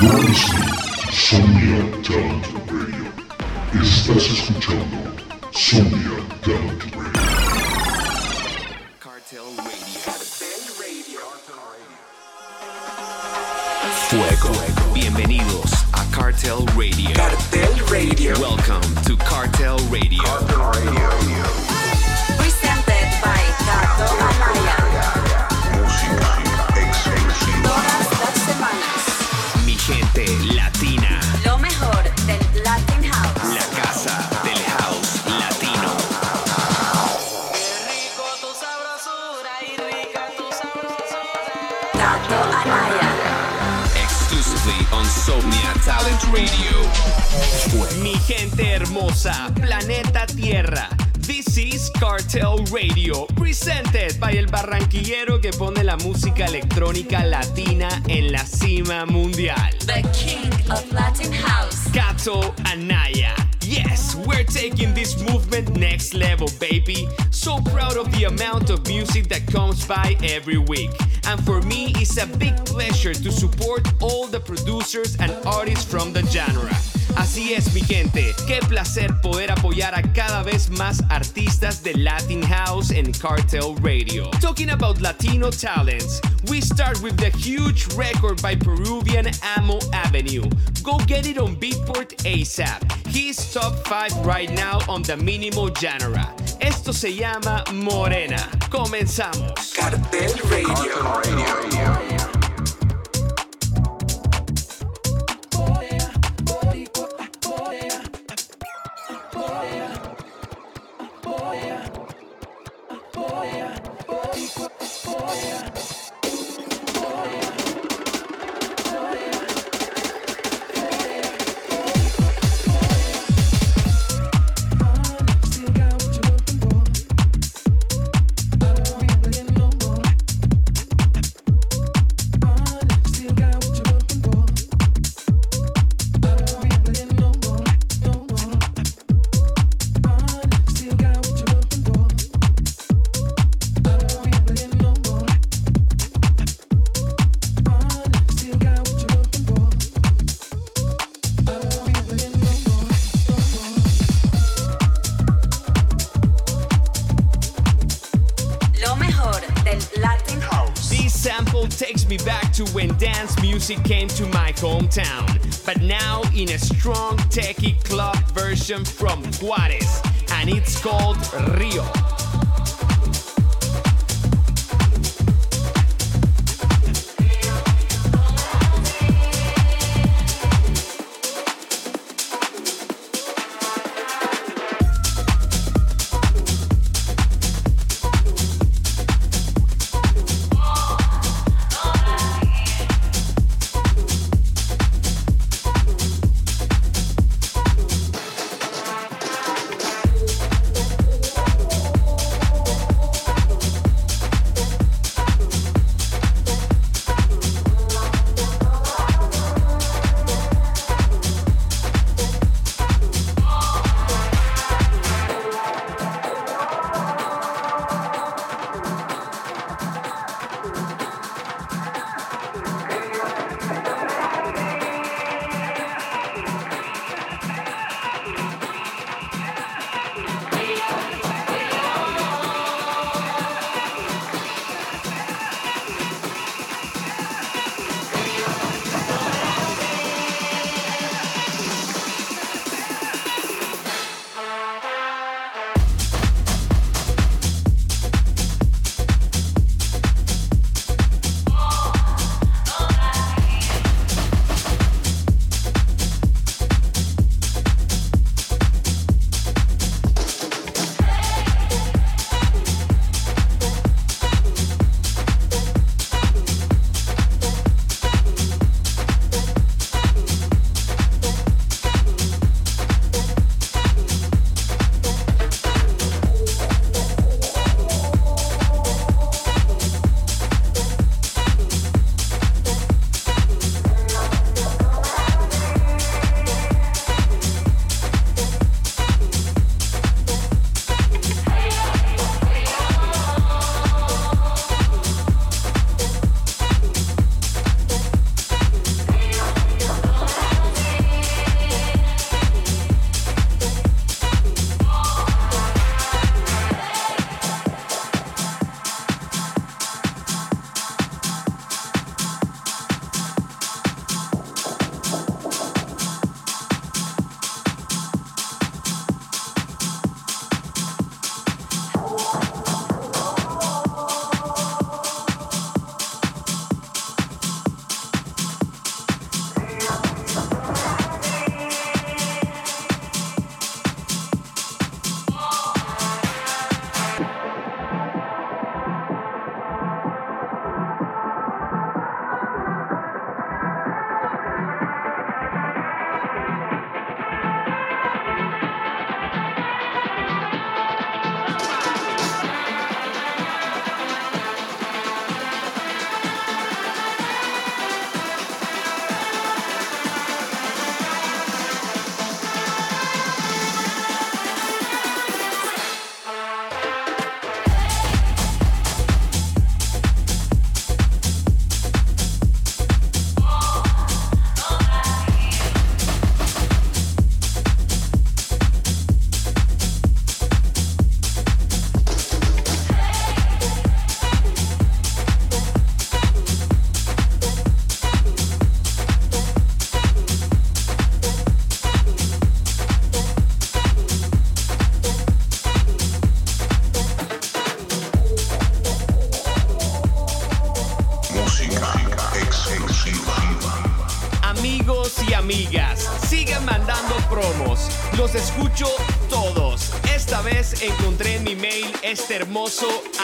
You're listening Somnia Talent Radio. Estás escuchando Somnia Talent Radio. Cartel Radio. Fuego. Bienvenidos a Cartel Radio. Cartel Radio. Welcome to Cartel Radio. Presented by Gato Amaya. Talent Radio. Mi gente hermosa, planeta Tierra. This is Cartel Radio, presented by el barranquillero que pone la música electrónica latina en la cima mundial. The King of Latin House. Kato Anaya. Yes, we're taking this movement next level, baby. So proud of the amount of music that comes by every week. And for me, it's a big pleasure to support all the producers and artists from the genre. Así es, mi gente. Qué placer poder apoyar a cada vez más artistas de Latin House en Cartel Radio. Talking about Latino talents, we start with the huge record by Peruvian Amo Avenue. Go get it on Beatport ASAP. He's top 5 right now on the minimal genre. Esto se llama Morena. Comenzamos. Cartel Radio. My hometown, but now in a strong techie club version from Juarez, and it's called Rio. so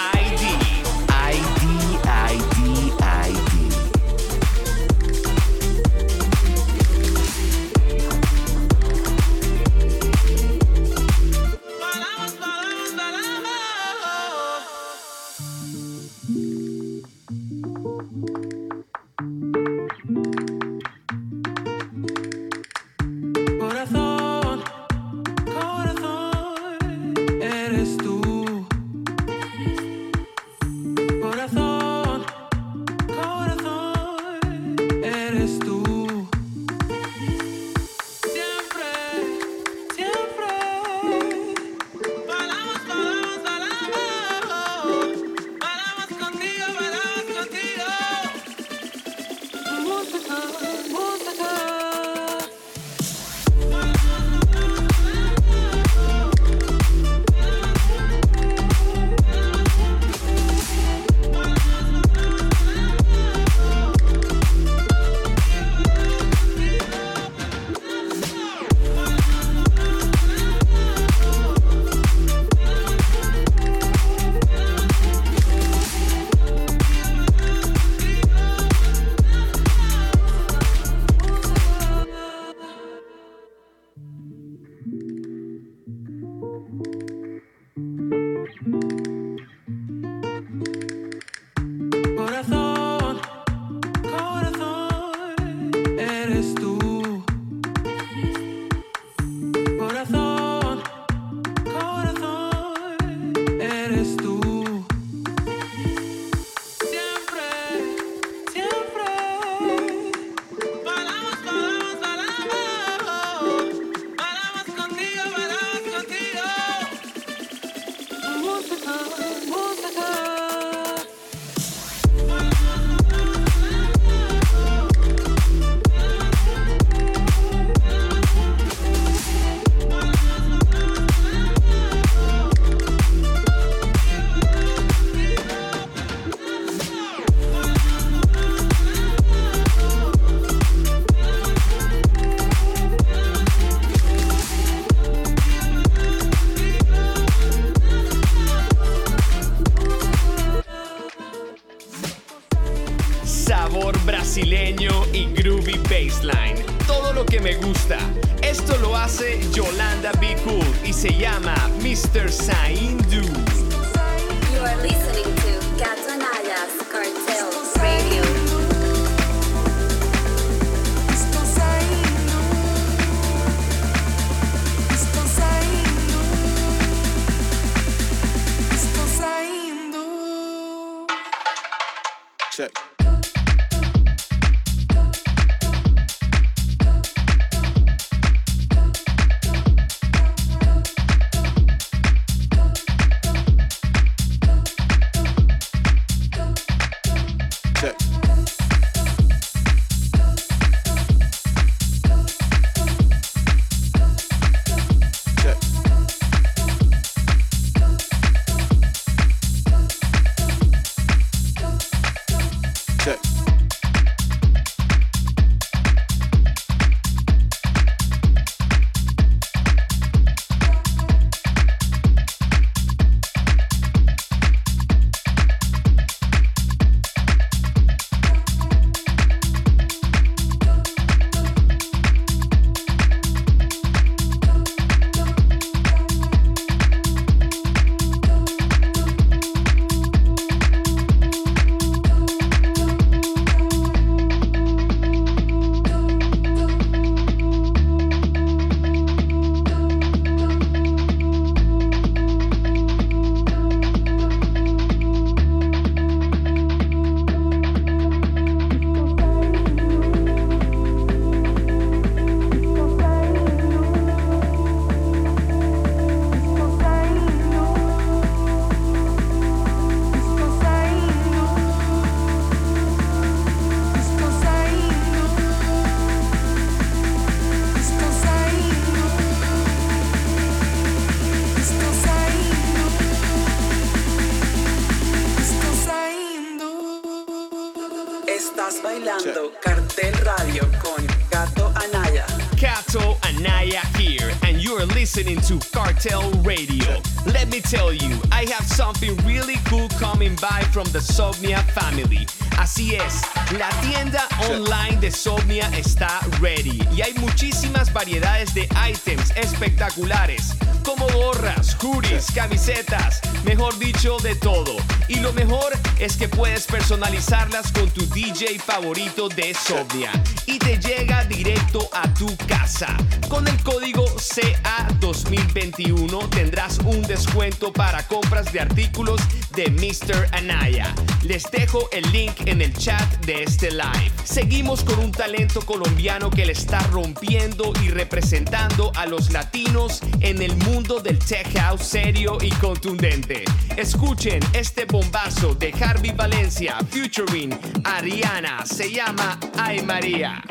se llama Mr. Saindu. The Somnia family. Así es, la tienda online de Somnia está muchísimas variedades de items espectaculares, como gorras, hoodies, camisetas, mejor dicho, de todo. Y lo mejor es que puedes personalizarlas con tu DJ favorito de Somnia y te llega directo a tu casa. Con el código CA2021 tendrás un descuento para compras de artículos de Mr. Anaya. Les dejo el link en el chat de este live. Seguimos con un talento colombiano que le está rompiendo y representando a los latinos en el mundo del tech house serio y contundente. Escuchen este bombazo de Harvey Valencia featuring Ariana. Se llama Ay María.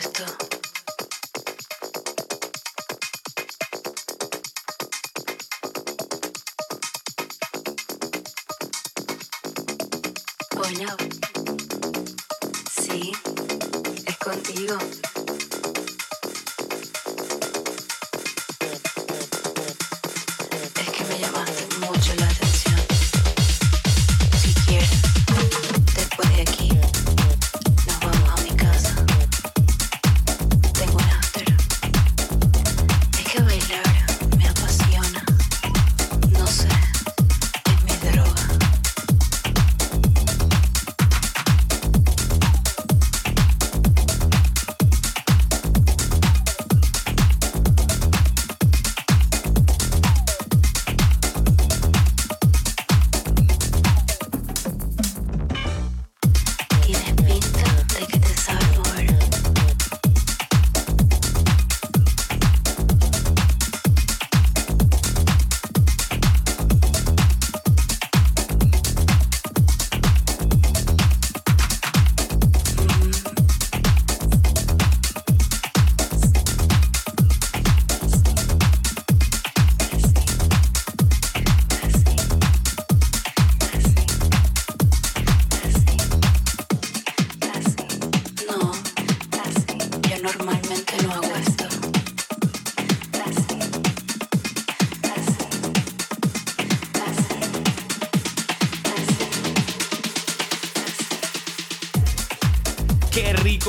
Esto.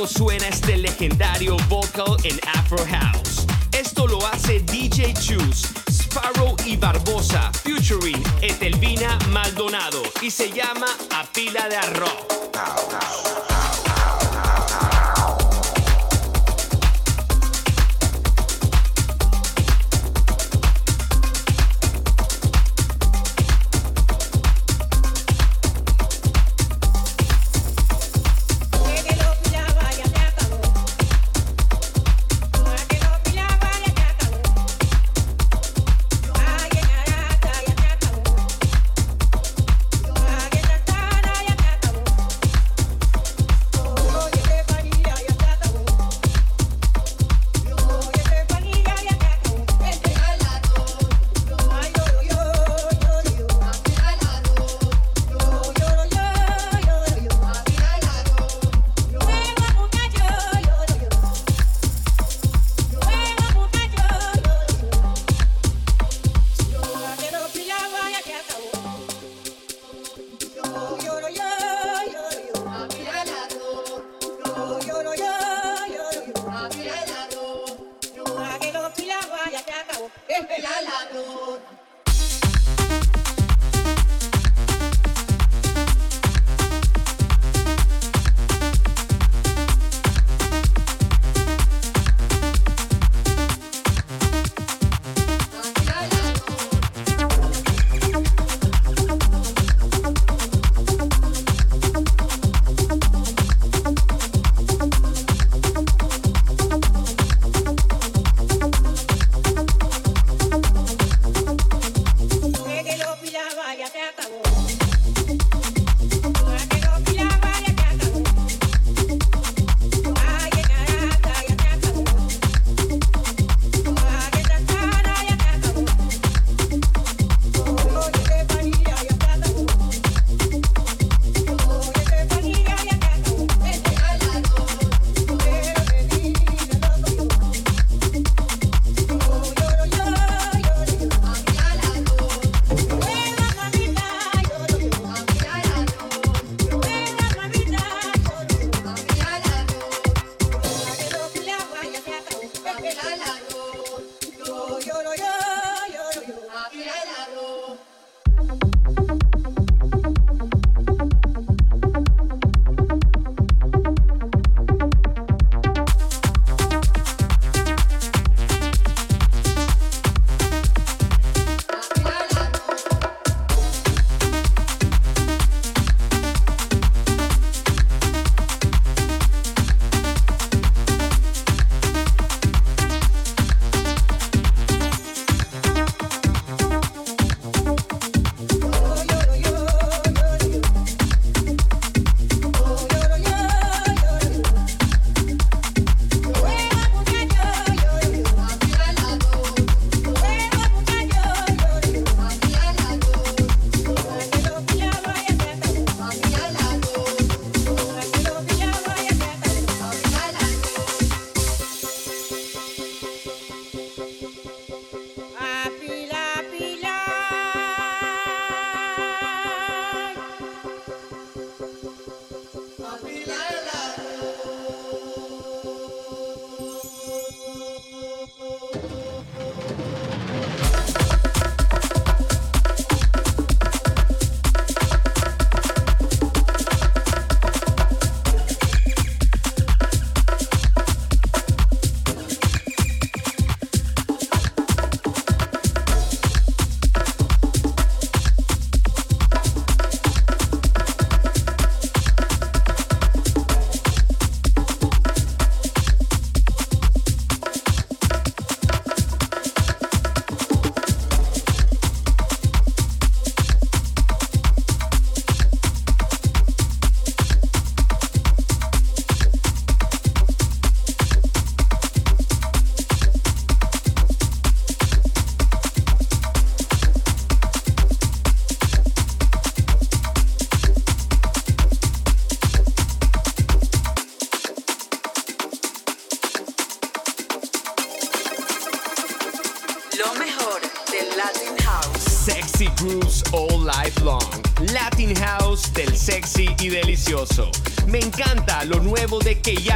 Suena este legendario vocal en Afro House. Esto lo hace DJ Choose, Sparrow y Barbosa, featuring Etelvina Maldonado y se llama A Pila de Arroz. Lo nuevo de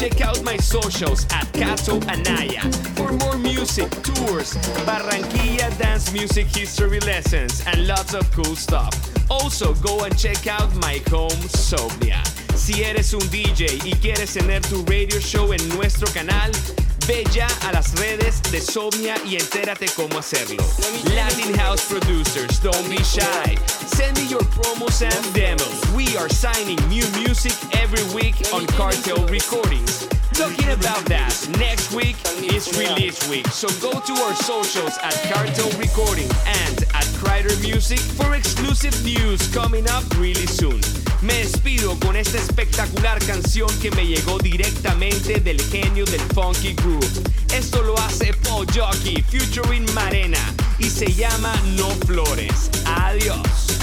check out my socials at Cato Anaya for more music, tours, Barranquilla dance music history lessons, and lots of cool stuff. Also, go and check out my home, Sobria. Si eres un DJ y quieres tener tu radio show en nuestro canal, Ve ya a las redes de Somnia y entérate cómo hacerlo. Latin House Producers, don't be shy. Send me your promos and demos. We are signing new music every week on Cartel Recordings. Talking about that, next week is release week, so go to our socials at Cartel Recording and at Crider Music for exclusive news coming up really soon. Me despido con esta espectacular canción que me llegó directamente del genio del Funky Groove. Esto lo hace Paul Jockey featuring Marena y se llama No Flores. Adiós.